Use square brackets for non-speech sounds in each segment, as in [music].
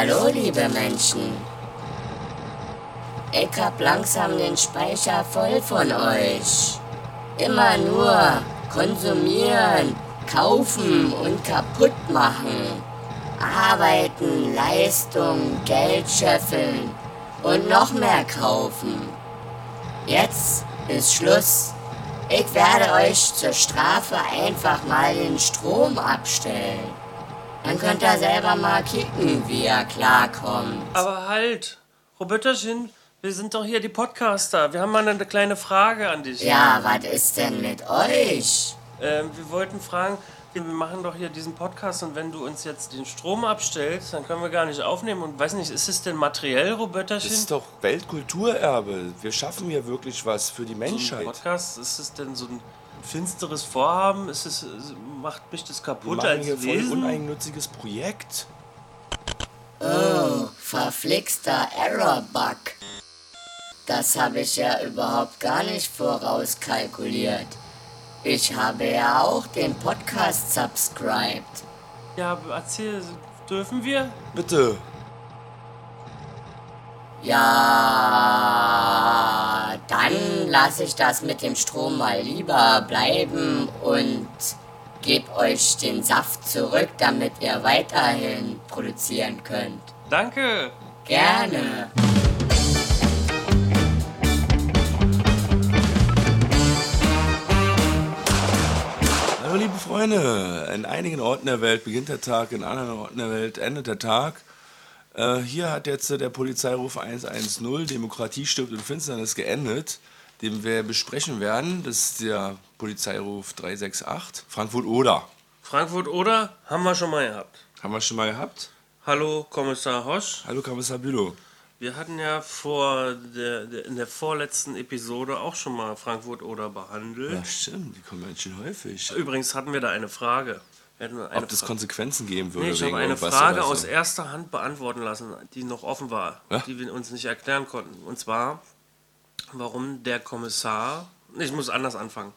Hallo, liebe Menschen. Ich hab langsam den Speicher voll von euch. Immer nur konsumieren, kaufen und kaputt machen. Arbeiten, Leistung, Geld scheffeln und noch mehr kaufen. Jetzt ist Schluss. Ich werde euch zur Strafe einfach mal den Strom abstellen. Dann könnt ihr selber mal kicken, wie ihr klarkommt. Aber halt, Robertachen, wir sind doch hier die Podcaster. Wir haben mal eine kleine Frage an dich. Ja, was ist denn mit euch? Ähm, wir wollten fragen, wir machen doch hier diesen Podcast und wenn du uns jetzt den Strom abstellst, dann können wir gar nicht aufnehmen. Und weiß nicht, ist es denn materiell, Robertachen? Das ist doch Weltkulturerbe. Wir schaffen hier wirklich was für die so ein Menschheit. Podcast, ist es denn so ein finsteres Vorhaben? Ist es, macht mich das kaputt als hier voll Wesen? uneigennütziges Projekt. Oh, verflixter Error-Bug. Das habe ich ja überhaupt gar nicht vorauskalkuliert. Ich habe ja auch den Podcast subscribed. Ja, erzähl, dürfen wir? Bitte. Ja, dann lasse ich das mit dem Strom mal lieber bleiben und gebe euch den Saft zurück, damit ihr weiterhin produzieren könnt. Danke. Gerne. Hallo liebe Freunde, in einigen Orten der Welt beginnt der Tag, in anderen Orten der Welt endet der Tag. Äh, hier hat jetzt äh, der Polizeiruf 110, Demokratie stirbt in Finsternis, geendet, den wir besprechen werden. Das ist der Polizeiruf 368, Frankfurt-Oder. Frankfurt oder haben wir schon mal gehabt. Haben wir schon mal gehabt? Hallo Kommissar Hosch. Hallo Kommissar Bülow. Wir hatten ja vor der, der, in der vorletzten Episode auch schon mal Frankfurt oder behandelt. Ja stimmt, die kommen ganz schön häufig. Übrigens hatten wir da eine Frage. Ob das Konsequenzen geben würde Nee, ich habe eine Frage so. aus erster Hand beantworten lassen, die noch offen war, Ja? die wir uns nicht erklären konnten. Und zwar, warum der Kommissar. Ich muss anders anfangen.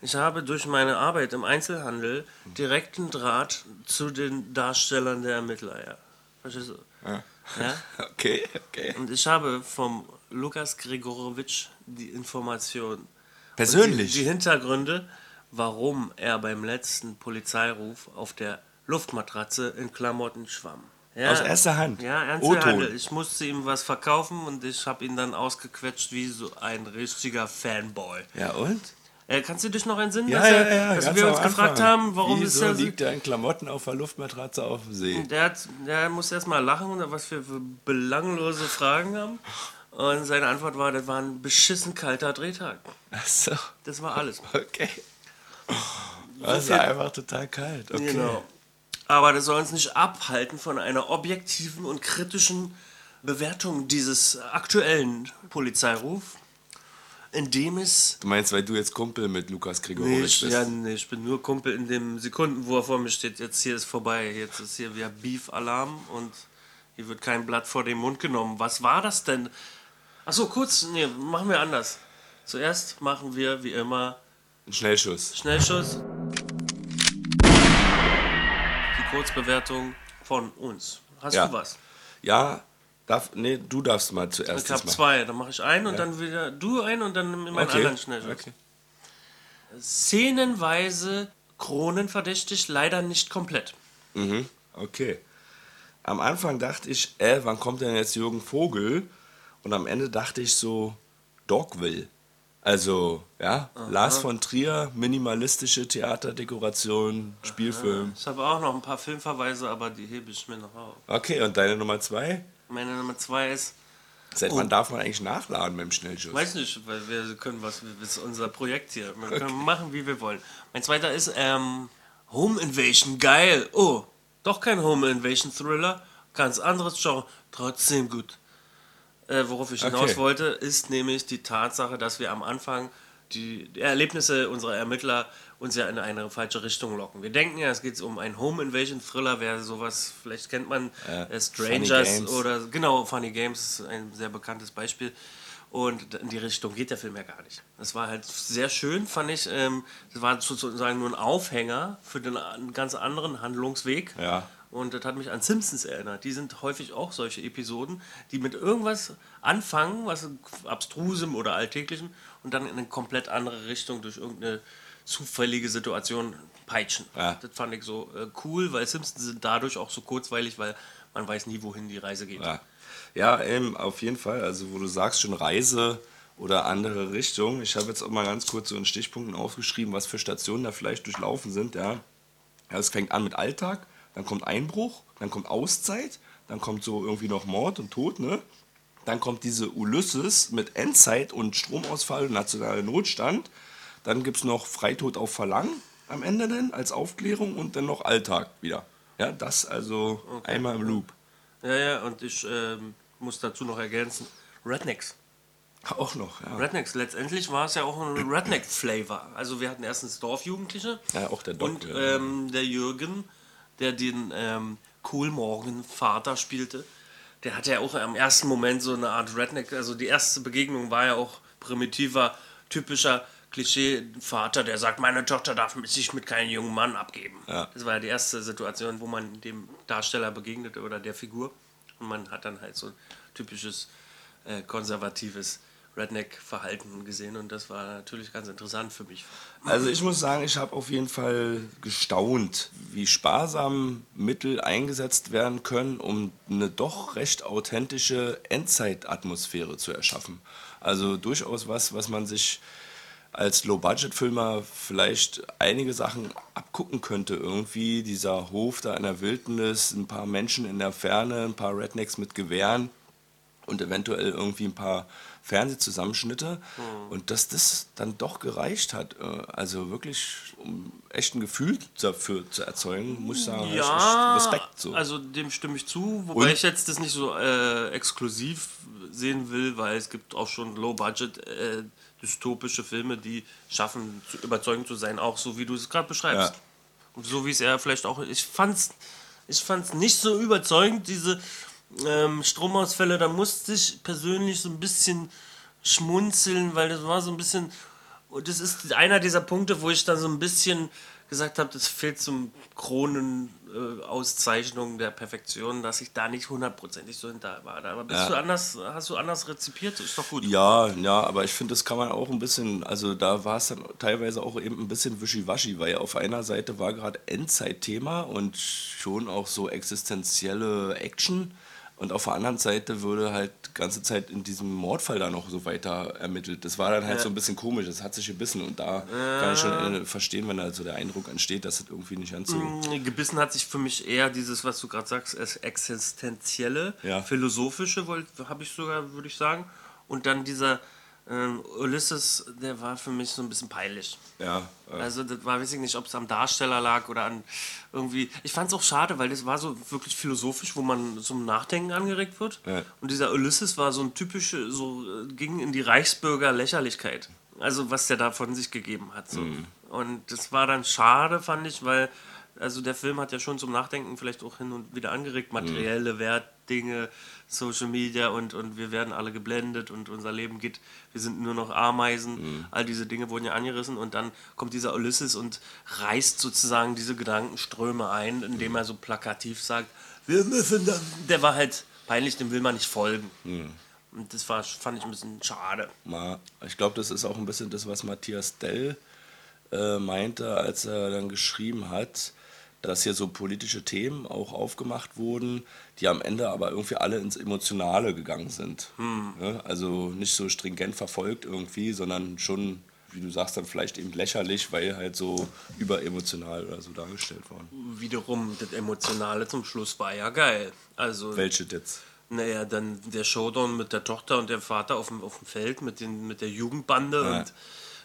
Ich habe durch meine Arbeit im Einzelhandel direkten Draht zu den Darstellern der Ermittler. Ja. Verstehst du? Ja. Ja? [laughs] Okay, okay. Und ich habe vom Lukas Gregorowitsch die Information. Persönlich? Die, die Hintergründe, warum er beim letzten Polizeiruf auf der Luftmatratze in Klamotten schwamm. Ja, Aus erster Hand? Ja, Einzelhandel. O-Ton? Ich musste ihm was verkaufen und ich habe ihn dann ausgequetscht wie so ein richtiger Fanboy. Ja und? Äh, kannst du dich noch entsinnen, Ja, dass, ja, er, ja. dass ganz wir uns gefragt haben, warum Wieso ist er so- liegt er in Klamotten auf der Luftmatratze auf dem See? Der, hat, der muss erst mal lachen, was wir für belanglose Fragen haben. Und seine Antwort war, das war ein beschissen kalter Drehtag. Achso, Das war alles. okay. Das ist einfach total kalt. Okay. Genau. Aber das soll uns nicht abhalten von einer objektiven und kritischen Bewertung dieses aktuellen Polizeiruf, in dem es Du meinst, weil du jetzt Kumpel mit Lukas Nee, Gregorowitsch ich, bist? ja, nee, ich bin nur Kumpel in dem Sekunden, wo er vor mir steht. Jetzt hier ist vorbei. Jetzt ist hier wieder Beef-Alarm und hier wird kein Blatt vor den Mund genommen. Was war das denn? Achso, kurz, nee, machen wir anders. Zuerst machen wir wie immer Ein Schnellschuss. Schnellschuss. Kurzbewertung von uns. Hast Ja. du was? Ja, darf, nee, du darfst mal zuerst Ich habe zwei. Dann mache ich einen und dann wieder du einen und dann meinen Okay. anderen Schnellschuss. okay. Szenenweise kronenverdächtig, leider nicht komplett. Mhm. Okay. Am Anfang dachte ich, äh, wann kommt denn jetzt Jürgen Vogel? Und am Ende dachte ich so, Dogville. Also, ja, Lars von Trier, minimalistische Theaterdekoration, Spielfilm. Ich habe auch noch ein paar Filmverweise, aber die hebe ich mir noch auf. Okay, und deine Nummer zwei? Meine Nummer zwei ist, Seit wann darf man eigentlich nachladen beim Schnellschuss? weiß nicht, weil wir können was, das ist unser Projekt hier. Wir können machen, wie wir wollen. Mein zweiter ist, ähm, Home Invasion, geil. Oh, doch kein Home Invasion Thriller, ganz anderes Genre, trotzdem gut. Äh, worauf ich hinaus Okay. wollte, ist nämlich die Tatsache, dass wir am Anfang die, Erlebnisse unserer Ermittler uns ja in eine falsche Richtung locken. Wir denken ja, es geht um einen Home Invasion Thriller, wäre sowas, vielleicht kennt man äh, Strangers oder genau, Funny Games ist ein sehr bekanntes Beispiel. Und in die Richtung geht der Film ja gar nicht. Das war halt sehr schön, fand ich. Ähm, das war sozusagen nur ein Aufhänger für den einen ganz anderen Handlungsweg. Ja. Und das hat mich an Simpsons erinnert. Die sind häufig auch solche Episoden, die mit irgendwas anfangen, was abstrusem oder alltäglichem und dann in eine komplett andere Richtung durch irgendeine zufällige Situation peitschen. Ja. Das fand ich so äh, cool, weil Simpsons sind dadurch auch so kurzweilig, weil man weiß nie, wohin die Reise geht. Ja, ja ähm, auf jeden Fall. Also, wo du sagst, schon Reise oder andere Richtung. Ich habe jetzt auch mal ganz kurz so in Stichpunkten aufgeschrieben, was für Stationen da vielleicht durchlaufen sind. Ja, ja es fängt an mit Alltag, dann kommt Einbruch, dann kommt Auszeit, dann kommt so irgendwie noch Mord und Tod, ne? Dann kommt diese Ulysses mit Endzeit und Stromausfall und nationaler Notstand. Dann gibt es noch Freitod auf Verlangen am Ende dann als Aufklärung und dann noch Alltag wieder. Ja, das also einmal im Loop. Ja, ja, und ich ähm, muss dazu noch ergänzen, Rednecks. Auch noch, ja. Rednecks, letztendlich war es ja auch ein Redneck-Flavor. Also wir hatten erstens Dorfjugendliche Ja, auch der Doc. und ähm, der Jürgen, der den ähm, Kohlmorgen-Vater spielte, der hatte ja auch im ersten Moment so eine Art Redneck, also die erste Begegnung war ja auch primitiver, typischer Klischee-Vater, der sagt, meine Tochter darf sich mit keinem jungen Mann abgeben. Ja. Das war ja die erste Situation, wo man dem Darsteller begegnete oder der Figur. Und man hat dann halt so ein typisches äh, konservatives Redneck-Verhalten gesehen und das war natürlich ganz interessant für mich. Also ich muss sagen, ich habe auf jeden Fall gestaunt, wie sparsam Mittel eingesetzt werden können, um eine doch recht authentische Endzeitatmosphäre zu erschaffen. Also durchaus was, was man sich als Low-Budget-Filmer vielleicht einige Sachen abgucken könnte. Irgendwie dieser Hof da in der Wildnis, ein paar Menschen in der Ferne, ein paar Rednecks mit Gewehren und eventuell irgendwie ein paar Fernsehzusammenschnitte und dass das dann doch gereicht hat, äh, also wirklich um echt ein Gefühl dafür zu erzeugen, muss ich sagen, Ja, Respekt so. also dem stimme ich zu, wobei Und? ich jetzt das nicht so äh, exklusiv sehen will, weil es gibt auch schon Low-Budget äh, dystopische Filme, die schaffen, zu, überzeugend zu sein, auch so wie du es gerade beschreibst. Ja. Und so wie es er vielleicht auch. Ich fand's, ich fand's nicht so überzeugend, diese ähm, Stromausfälle. Da musste ich persönlich so ein bisschen schmunzeln, weil das war so ein bisschen. Und das ist einer dieser Punkte, wo ich dann so ein bisschen gesagt habe, das fehlt zum Kronenauszeichnung der Perfektion, dass ich da nicht hundertprozentig so hinter war. Aber bist Ja. du anders, hast du anders rezipiert? Ist doch gut. Ja, ja, aber ich finde, das kann man auch ein bisschen, also da war es dann teilweise auch eben ein bisschen wischiwaschi, weil auf einer Seite war gerade Endzeitthema und schon auch so existenzielle Action und auf der anderen Seite wurde halt die ganze Zeit in diesem Mordfall da noch so weiter ermittelt. Das war dann halt so ein bisschen komisch, das hat sich gebissen und da kann ich schon äh, verstehen, wenn da so der Eindruck entsteht, dass das irgendwie nicht ganz so... Mm, Gebissen hat sich für mich eher dieses, was du gerade sagst, existenzielle, Ja. philosophische, habe ich sogar, würde ich sagen. Und dann dieser ähm, Ulysses, der war für mich so ein bisschen peinlich. Ja, äh, Also das war, weiß ich nicht, ob es am Darsteller lag oder an irgendwie. Ich fand es auch schade, weil das war so wirklich philosophisch, wo man zum Nachdenken angeregt wird. Ja. Und dieser Ulysses war so ein typische, so äh, ging in die Reichsbürger Lächerlichkeit. Also was der da von sich gegeben hat. So. Mhm. Und das war dann schade, fand ich, weil also der Film hat ja schon zum Nachdenken vielleicht auch hin und wieder Mhm. angeregt, materielle Wertdinge, Social Media und, und wir werden alle geblendet und unser Leben geht, wir sind nur noch Ameisen, Mhm. all diese Dinge wurden ja angerissen und dann kommt dieser Ulysses und reißt sozusagen diese Gedankenströme ein, indem er so plakativ sagt, wir müssen dann, der war halt peinlich, dem will man nicht folgen. Mhm. Und das war, fand ich ein bisschen schade. Ich glaube, das ist auch ein bisschen das, was Matthias Dell äh, meinte, als er dann geschrieben hat, dass hier so politische Themen auch aufgemacht wurden, die am Ende aber irgendwie alle ins Emotionale gegangen sind. Ne? Also nicht so stringent verfolgt irgendwie, sondern schon, wie du sagst, dann vielleicht eben lächerlich, weil halt so überemotional oder so dargestellt worden. Wiederum, das Emotionale zum Schluss war ja geil. Also, Welche jetzt? naja, dann der Showdown mit der Tochter und dem Vater auf dem, auf dem Feld mit, den, mit der Jugendbande Ja. und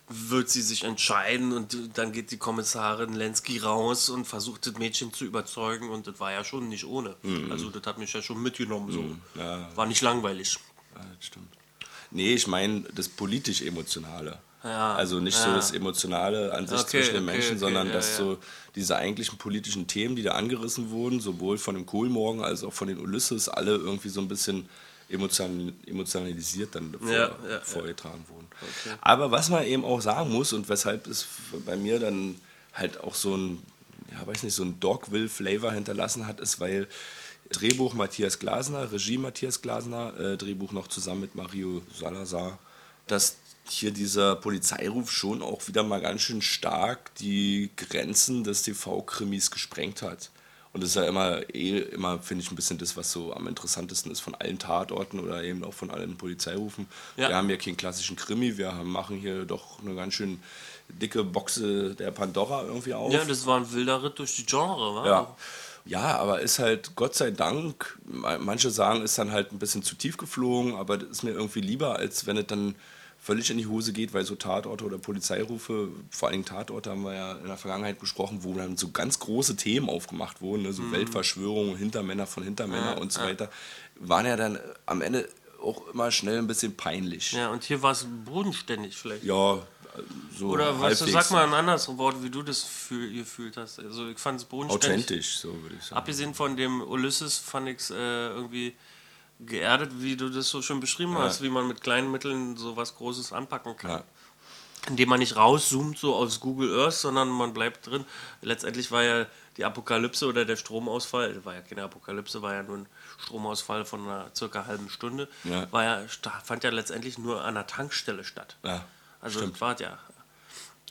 wird sie sich entscheiden und dann geht die Kommissarin Lenski raus und versucht das Mädchen zu überzeugen und das war ja schon nicht ohne. Also das hat mich ja schon mitgenommen so. Ja. War nicht langweilig. Ja, das stimmt. Nee, ich meine das politisch-emotionale. Ja, also nicht so das Emotionale an sich Okay, zwischen den okay, Menschen, okay, sondern ja, dass so diese eigentlichen politischen Themen, die da angerissen wurden, sowohl von dem Kohlmorgen als auch von den Ulysses, alle irgendwie so ein bisschen emotion emotionalisiert dann vor, Ja, ja, vorgetragen wurden. Aber was man eben auch sagen muss und weshalb es bei mir dann halt auch so ein ja, weiß nicht, so ein Dogville-Flavor hinterlassen hat, ist, weil Drehbuch Matthias Glasner, Regie Matthias Glasner, äh, Drehbuch noch zusammen mit Mario Salazar, dass hier dieser Polizeiruf schon auch wieder mal ganz schön stark die Grenzen des TV-Krimis gesprengt hat. Und das ist ja immer, eh, immer finde ich, ein bisschen das, was so am interessantesten ist von allen Tatorten oder eben auch von allen Polizeirufen. Ja. Wir haben hier keinen klassischen Krimi, wir haben, machen hier doch eine ganz schön dicke Boxe der Pandora irgendwie auf. Ja, das war ein wilder Ritt durch die Genre, wa? Ja. Ja, aber ist halt, Gott sei Dank, ma- manche sagen, ist dann halt ein bisschen zu tief geflogen, aber das ist mir irgendwie lieber, als wenn es dann völlig in die Hose geht, weil so Tatorte oder Polizeirufe, vor allem Tatorte haben wir ja in der Vergangenheit besprochen, wo dann so ganz große Themen aufgemacht wurden, ne? so Mhm. Weltverschwörung, Hintermänner von Hintermänner und so weiter, waren ja dann am Ende auch immer schnell ein bisschen peinlich. Ja, und hier war es bodenständig vielleicht. Ja, so Oder was, sag mal ein anderes Wort, wie du das fühl, gefühlt hast. Also ich fand es bodenständig. authentisch, so würde ich sagen. Abgesehen von dem Ulysses fand ich es äh, irgendwie geerdet, wie du das so schön beschrieben hast, wie man mit kleinen Mitteln so was Großes anpacken kann. Ja. Indem man nicht rauszoomt so aus Google Earth, sondern man bleibt drin. Letztendlich war ja die Apokalypse oder der Stromausfall, war ja keine Apokalypse, war ja nur ein Stromausfall von einer circa halben Stunde, Ja. war ja, fand ja letztendlich nur an der Tankstelle statt. Ja, Also stimmt. das war ja.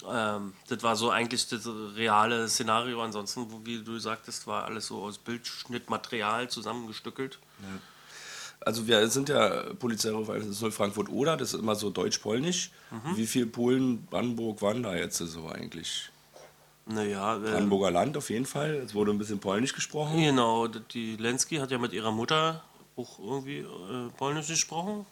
Ähm, das war so eigentlich das reale Szenario. Ansonsten, wo, wie du sagtest, war alles so aus Bildschnittmaterial zusammengestückelt. Also wir sind ja Polizeiruf 110 Frankfurt-Oder, das ist immer so deutsch-polnisch. Mhm. Wie viel Polen, Brandenburg waren da jetzt so eigentlich? Naja, äh, Brandenburger Land auf jeden Fall. Es wurde ein bisschen polnisch gesprochen. genau. Die Lenski hat ja mit ihrer Mutter auch irgendwie äh, Polnisch gesprochen.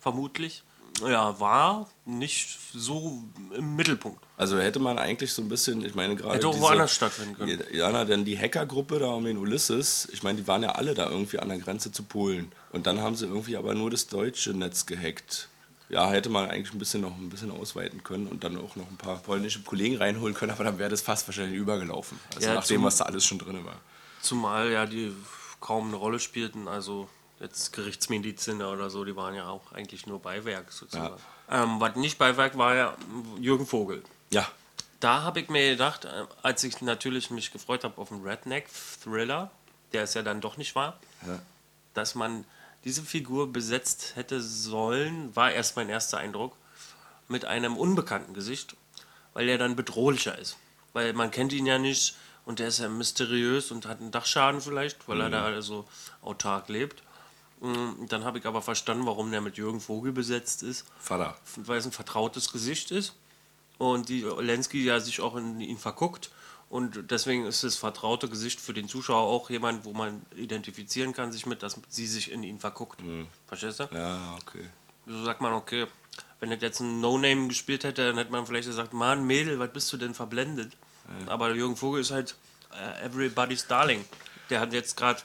Vermutlich. Ja, war nicht so im Mittelpunkt. Also hätte man eigentlich so ein bisschen, ich meine gerade Hätte auch woanders stattfinden können. Ja, na, denn die Hackergruppe da um den Ulysses, ich meine, die waren ja alle da irgendwie an der Grenze zu Polen. Und dann haben sie irgendwie aber nur das deutsche Netz gehackt. Ja, hätte man eigentlich ein bisschen noch ein bisschen ausweiten können und dann auch noch ein paar polnische Kollegen reinholen können, aber dann wäre das fast wahrscheinlich übergelaufen. Also Ja, nach dem, zum- was da alles schon drin war. Zumal ja die kaum eine Rolle spielten, also jetzt Gerichtsmediziner oder so, die waren ja auch eigentlich nur Beiwerk sozusagen. Ähm, was nicht Beiwerk war ja Jürgen Vogel. Ja, Da habe ich mir gedacht, äh, als ich natürlich mich gefreut habe auf einen Redneck-Thriller, der es ja dann doch nicht war, Ja. dass man diese Figur besetzt hätte sollen, war erst mein erster Eindruck, mit einem unbekannten Gesicht, weil er dann bedrohlicher ist. Weil man kennt ihn ja nicht und der ist ja mysteriös und hat einen Dachschaden vielleicht, weil er da also autark lebt. Mm, Dann habe ich aber verstanden, warum der mit Jürgen Vogel besetzt ist Vater. weil es ein vertrautes Gesicht ist und die Lenski ja sich auch in ihn verguckt und deswegen ist das vertraute Gesicht für den Zuschauer auch jemand, wo man identifizieren kann sich mit, dass sie sich in ihn verguckt. Verstehst du? Ja, okay. So sagt man, okay, wenn das jetzt ein No-Name gespielt hätte, dann hätte man vielleicht gesagt, Mann, Mädel, was bist du denn verblendet? Aber Jürgen Vogel ist halt äh, everybody's darling. Der hat jetzt gerade,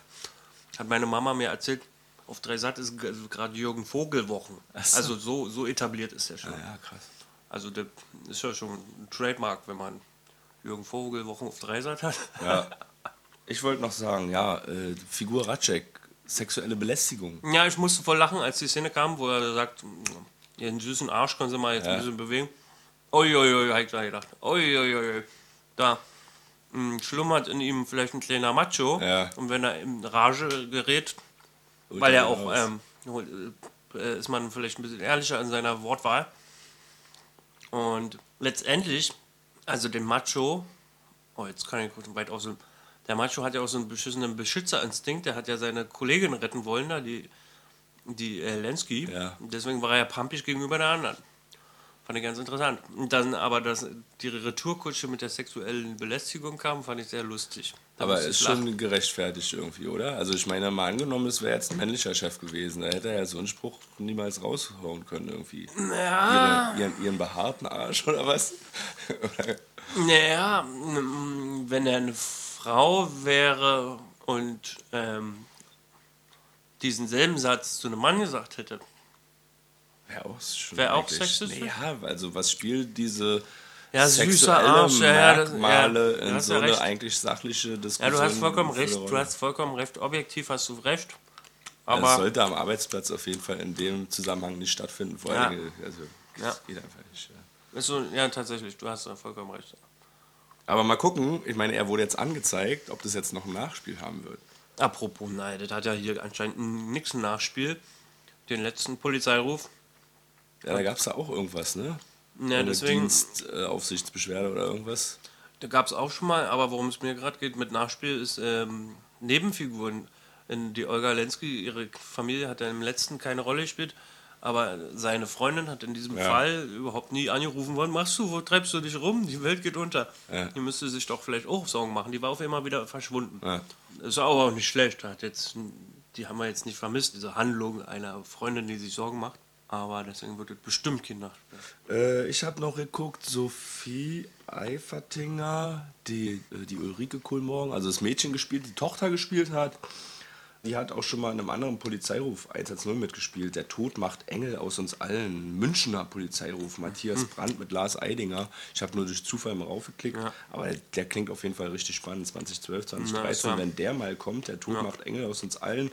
hat meine Mama mir erzählt, auf drei Sat ist g- gerade Jürgen Vogel Wochen. so. Also so, so etabliert ist der schon. Ja, krass. Also das ist ja schon ein Trademark, wenn man Jürgen Vogel Wochen auf Dreisat hat. Ja. [laughs] Ich wollte noch sagen, ja, äh, Figur Ratschek, sexuelle Belästigung. Ja, ich musste voll lachen, als die Szene kam, wo er sagt, ihren süßen Arsch können Sie mal jetzt Ja. ein bisschen bewegen. Uiuiui, hab ich da gedacht. Uiuiui. Da mh, schlummert in ihm vielleicht ein kleiner Macho. Ja. Und wenn er in Rage gerät, weil er auch, ähm, äh, ist man vielleicht ein bisschen ehrlicher in seiner Wortwahl. Und letztendlich, also den Macho, oh, jetzt kann ich kurz weit ausholen. Der Macho hat ja auch so einen beschissenen Beschützerinstinkt, der hat ja seine Kollegin retten wollen, da, die, die äh, Lenski. Ja. Deswegen war er ja pampig gegenüber der anderen. Fand ich ganz interessant. Und dann aber, dass die Retourkutsche mit der sexuellen Belästigung kam, fand ich sehr lustig. Da Aber ist lachen. schon gerechtfertigt irgendwie, oder? Also ich meine, mal angenommen, es wäre jetzt ein männlicher Chef gewesen, da hätte er ja so einen Spruch niemals raushauen können irgendwie. Ja. Ihre, ihren, ihren behaarten Arsch oder was? [laughs] Naja, wenn er eine Frau wäre und ähm, diesen selben Satz zu einem Mann gesagt hätte, Wäre auch schon Wär auch sexistisch? Ja, also was spielt diese Ja, süßer Arsch, ja, ja, Merkmale ja, du in so ja eine recht. eigentlich sachliche ja, Diskussion? du hast vollkommen recht, du hast vollkommen recht, objektiv hast du recht, Ja, das aber sollte am Arbeitsplatz auf jeden Fall in dem Zusammenhang nicht stattfinden. Vor Ja. allem, also, Ja. das geht einfach nicht. Ja. ist so, ja, tatsächlich, du hast da vollkommen recht. Aber mal gucken, ich meine, er wurde jetzt angezeigt, ob das jetzt noch ein Nachspiel haben wird. Apropos nein, das hat ja hier anscheinend nix ein Nachspiel. Den letzten Polizeiruf. Ja, da gab es da auch irgendwas, ne? Ja, Eine deswegen, Dienstaufsichtsbeschwerde oder irgendwas. da gab es auch schon mal, aber worum es mir gerade geht mit Nachspiel, ist ähm, Nebenfiguren. In die Olga Lenski, ihre Familie hat ja im letzten keine Rolle gespielt, aber seine Freundin hat in diesem Ja. Fall überhaupt nie angerufen, was machst du, wo treibst du dich rum, die Welt geht unter. Ja. Die müsste sich doch vielleicht auch Sorgen machen, die war auf einmal wieder verschwunden. Ja. Ist aber auch nicht schlecht. Hat jetzt, die haben wir jetzt nicht vermisst, diese Handlung einer Freundin, die sich Sorgen macht. Aber deswegen wird es bestimmt Nachspiel. Äh, ich habe noch geguckt, Sophie Eifertinger, die, äh, die Ulrike Kohlmorgen, also das Mädchen gespielt, die Tochter gespielt hat. Die hat auch schon mal in einem anderen Polizeiruf 110 mitgespielt. Der Tod macht Engel aus uns allen. Münchner Polizeiruf. Matthias Brandt mit Lars Eidinger. Ich habe nur durch Zufall mal raufgeklickt. Ja. Aber der, klingt auf jeden Fall richtig spannend. 2012, Na, 2013. ist ja- Wenn der mal kommt, der Tod Ja. macht Engel aus uns allen.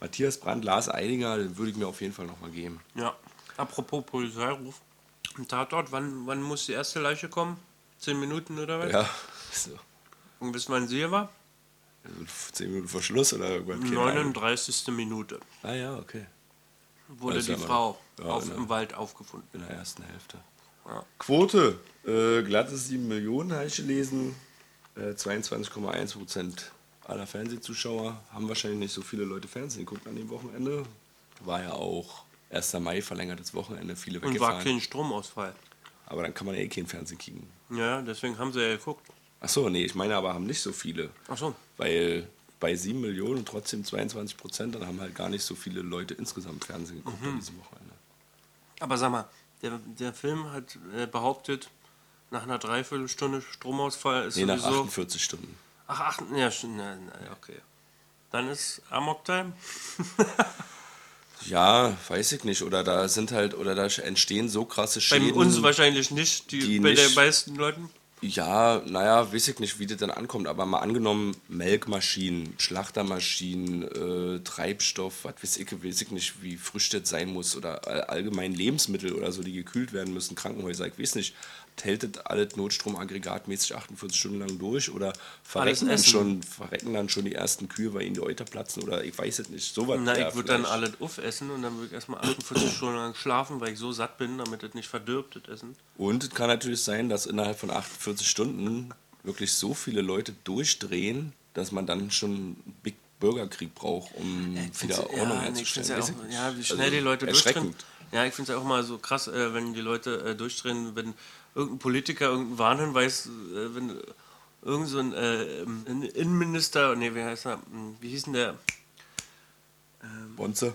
Matthias Brandt, Lars Eidinger, den würde ich mir auf jeden Fall nochmal geben. Ja. Apropos Polizeiruf. Im Tatort, wann, wann muss die erste Leiche kommen? Zehn Minuten oder was? Ja, so. Und wissen wann sie hier war? Zehn Minuten vor Schluss oder irgendwann? Keine Ahnung. 39. Minute Ah ja, okay. wurde ist die Frau ja, auf, genau. im Wald aufgefunden. In der ersten Hälfte. Ja. Quote. Äh, glatte 7 Millionen habe ich gelesen. Äh, 22,1 Prozent aller Fernsehzuschauer haben wahrscheinlich nicht so viele Leute Fernsehen geguckt an dem Wochenende. War ja auch 1. Mai, verlängertes Wochenende, viele Und war weggefahren. kein Stromausfall. Aber dann kann man ja eh kein Fernsehen kriegen. Ja, deswegen haben sie ja geguckt. Achso, nee, ich meine aber haben nicht so viele. Ach so. Weil bei 7 Millionen und trotzdem 22 Prozent, dann haben halt gar nicht so viele Leute insgesamt Fernsehen geguckt Mhm. an diesem Wochenende. Aber sag mal, der, der Film hat äh, behauptet, nach einer Dreiviertelstunde Stromausfall ist Nee, nach sowieso. 48 Stunden. Ach, ach, ja, schon, na, na, okay. Dann ist Amok Time. [laughs] Ja, weiß ich nicht. Oder da sind halt, oder da entstehen so krasse Bei Schäden. uns wahrscheinlich nicht, die, die bei nicht- den meisten Leuten. Ja, naja, weiß ich nicht, wie das dann ankommt, aber mal angenommen, Melkmaschinen, Schlachtermaschinen, äh, Treibstoff, was weiß ich, weiß ich nicht, wie frisch das sein muss oder all- allgemein Lebensmittel oder so, die gekühlt werden müssen, Krankenhäuser, ich weiß nicht, hält das alles Notstromaggregatmäßig 48 Stunden lang durch oder verrecken dann, schon, verrecken dann schon die ersten Kühe, weil ihnen die Euter platzen oder ich weiß es nicht, sowas. Na, wär ich würde dann alles aufessen und dann würde ich erstmal 48 [coughs] Stunden lang schlafen, weil ich so satt bin, damit es nicht verdirbt, das Essen. Und es kann natürlich sein, dass innerhalb von 48 Stunden wirklich so viele Leute durchdrehen, dass man dann schon einen Big Bürgerkrieg braucht, um wieder Find's- Ordnung ja, herzustellen. ja, auch, ja, wie schnell Also, die Leute durchdrehen. Ja, ich finde es ja auch mal so krass, äh, wenn die Leute äh, durchdrehen, wenn irgendein Politiker irgendeinen Warnhinweis, äh, wenn irgend so ein, äh, ein Innenminister, nee, wie heißt er, Hm, wie hieß denn der? Bonze?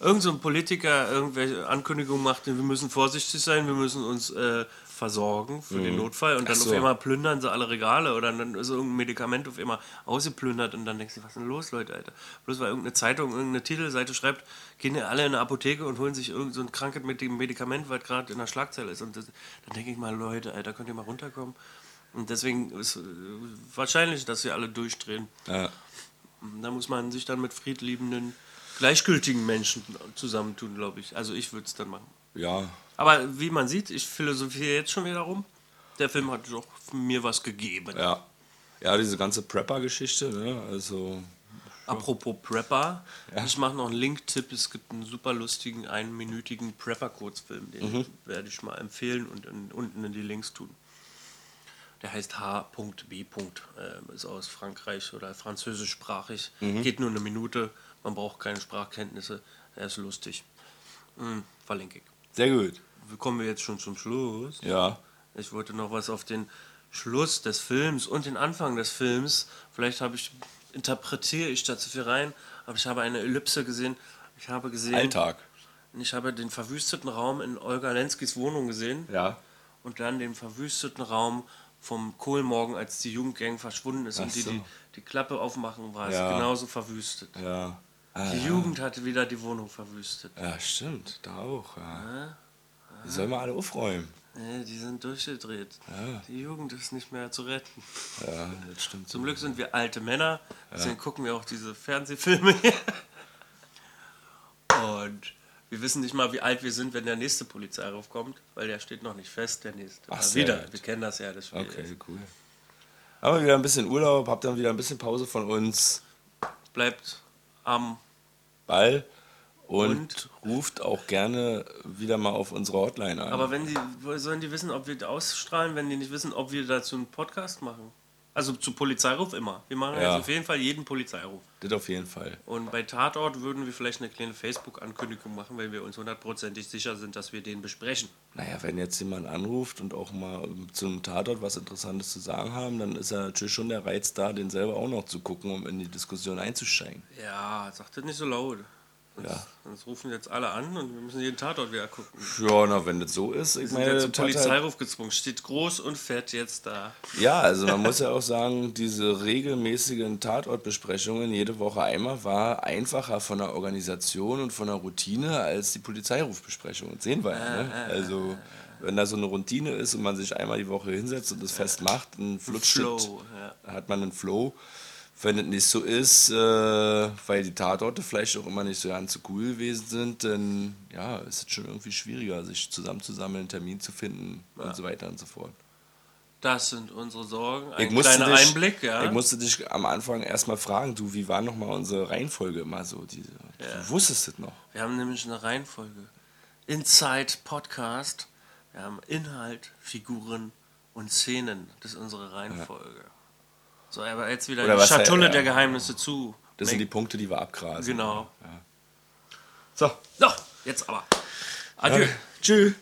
Irgend so ein Politiker irgendwelche Ankündigungen macht, wir müssen vorsichtig sein, wir müssen uns äh, versorgen für den Notfall und dann Mhm. So. auf einmal plündern sie alle Regale oder dann ist irgendein Medikament auf einmal ausgeplündert und dann denkst du, was ist denn los, Leute, Alter? Bloß weil irgendeine Zeitung, irgendeine Titelseite schreibt, gehen ja alle in eine Apotheke und holen sich irgend so ein krankes mit dem Medikament, was gerade in der Schlagzeile ist. Und das, dann denke ich mal, Leute, Alter, könnt ihr mal runterkommen? Und deswegen ist äh, wahrscheinlich, dass sie alle durchdrehen. Ja. Da muss man sich dann mit friedliebenden, gleichgültigen Menschen zusammentun, glaube ich. Also ich würde es dann machen. ja, Aber wie man sieht, ich philosophiere jetzt schon wieder rum. Der Film hat doch mir was gegeben. ja. Ja, diese ganze Prepper-Geschichte, ne? also Apropos Prepper, ich mache noch einen Link-Tipp. Es gibt einen super lustigen, einminütigen Prepper-Kurzfilm. Den werde ich mal empfehlen und in, unten in die Links tun. Der heißt H.B. Äh, ist aus Frankreich oder französischsprachig. Geht nur eine Minute. Man braucht keine Sprachkenntnisse. Er ist lustig. Mhm, verlinke ich. sehr gut. Wir kommen jetzt schon zum Schluss. Ja, Ich wollte noch was auf den Schluss des Films und den Anfang des Films. Vielleicht habe ich, interpretiere ich da zu viel rein, aber ich habe eine Ellipse gesehen. Ich habe gesehen, Alltag. ich habe den verwüsteten Raum in Olga Lenskis Wohnung gesehen Ja. und dann den verwüsteten Raum vom Kohlmorgen, als die Jugendgang verschwunden ist Ach und die, so. die die Klappe aufmachen, war es Ja. genauso verwüstet. Ja. Ah, Die Jugend hatte wieder die Wohnung verwüstet. ja, stimmt, da auch. Ja. Die sollen wir alle aufräumen. Nee, die sind durchgedreht. Ja. Die Jugend ist nicht mehr zu retten. Ja, das stimmt. Zum Glück sind wir alte Männer, deswegen gucken wir auch diese Fernsehfilme hier. Und Wir wissen nicht mal, wie alt wir sind, wenn der nächste Polizeiruf kommt, weil der steht noch nicht fest, der nächste. Ach, sehr wieder, gut. wir kennen das ja. Das Spiel. Okay, cool. Aber wieder ein bisschen Urlaub, habt dann wieder ein bisschen Pause von uns. Bleibt am Ball und, Und? ruft auch gerne wieder mal auf unsere Hotline an. Aber wenn die, sollen die wissen, ob wir ausstrahlen, wenn die nicht wissen, ob wir dazu einen Podcast machen? Also zu Polizeiruf immer. Wir machen Ja. jetzt auf jeden Fall jeden Polizeiruf. das auf jeden Fall. Und bei Tatort würden wir vielleicht eine kleine Facebook-Ankündigung machen, weil wir uns hundertprozentig sicher sind, dass wir den besprechen. Naja, wenn jetzt jemand anruft und auch mal zum Tatort was Interessantes zu sagen haben, dann ist ja natürlich schon der Reiz da, den selber auch noch zu gucken, um in die Diskussion einzusteigen. Ja, sagt das nicht so laut. Sonst, Ja. sonst rufen jetzt alle an und wir müssen jeden Tatort wieder gucken. Ja, na, wenn das so ist, ich meine, zum hat halt- Polizeiruf gezwungen. Steht groß und fett jetzt da. Ja, also man [laughs] muss ja auch sagen, diese regelmäßigen Tatortbesprechungen jede Woche einmal war einfacher von der Organisation und von der Routine als die Polizeirufbesprechung. Das sehen wir ja. Ne? Also wenn da so eine Routine ist und man sich einmal die Woche hinsetzt und das fest macht, dann flutscht. Flow, ja. hat man einen Flow. Wenn es nicht so ist, äh, weil die Tatorte vielleicht auch immer nicht so ganz so cool gewesen sind, dann ja, ist es schon irgendwie schwieriger, sich zusammenzusammeln, einen Termin zu finden und so weiter und so fort. Das sind unsere Sorgen. Ich Ein musste, kleiner dich, Einblick, ja. ich musste dich am Anfang erstmal fragen, du, wie war nochmal unsere Reihenfolge immer so? Diese, Du wusstest es noch. Wir haben nämlich eine Reihenfolge. Inside Podcast. Wir haben Inhalt, Figuren und Szenen. Das ist unsere Reihenfolge. So, aber jetzt wieder Oder die Schatulle ja. der Geheimnisse zu. Das sind die Punkte, die wir abgrasen. Genau. So. So, jetzt aber. Adieu. Tschüss.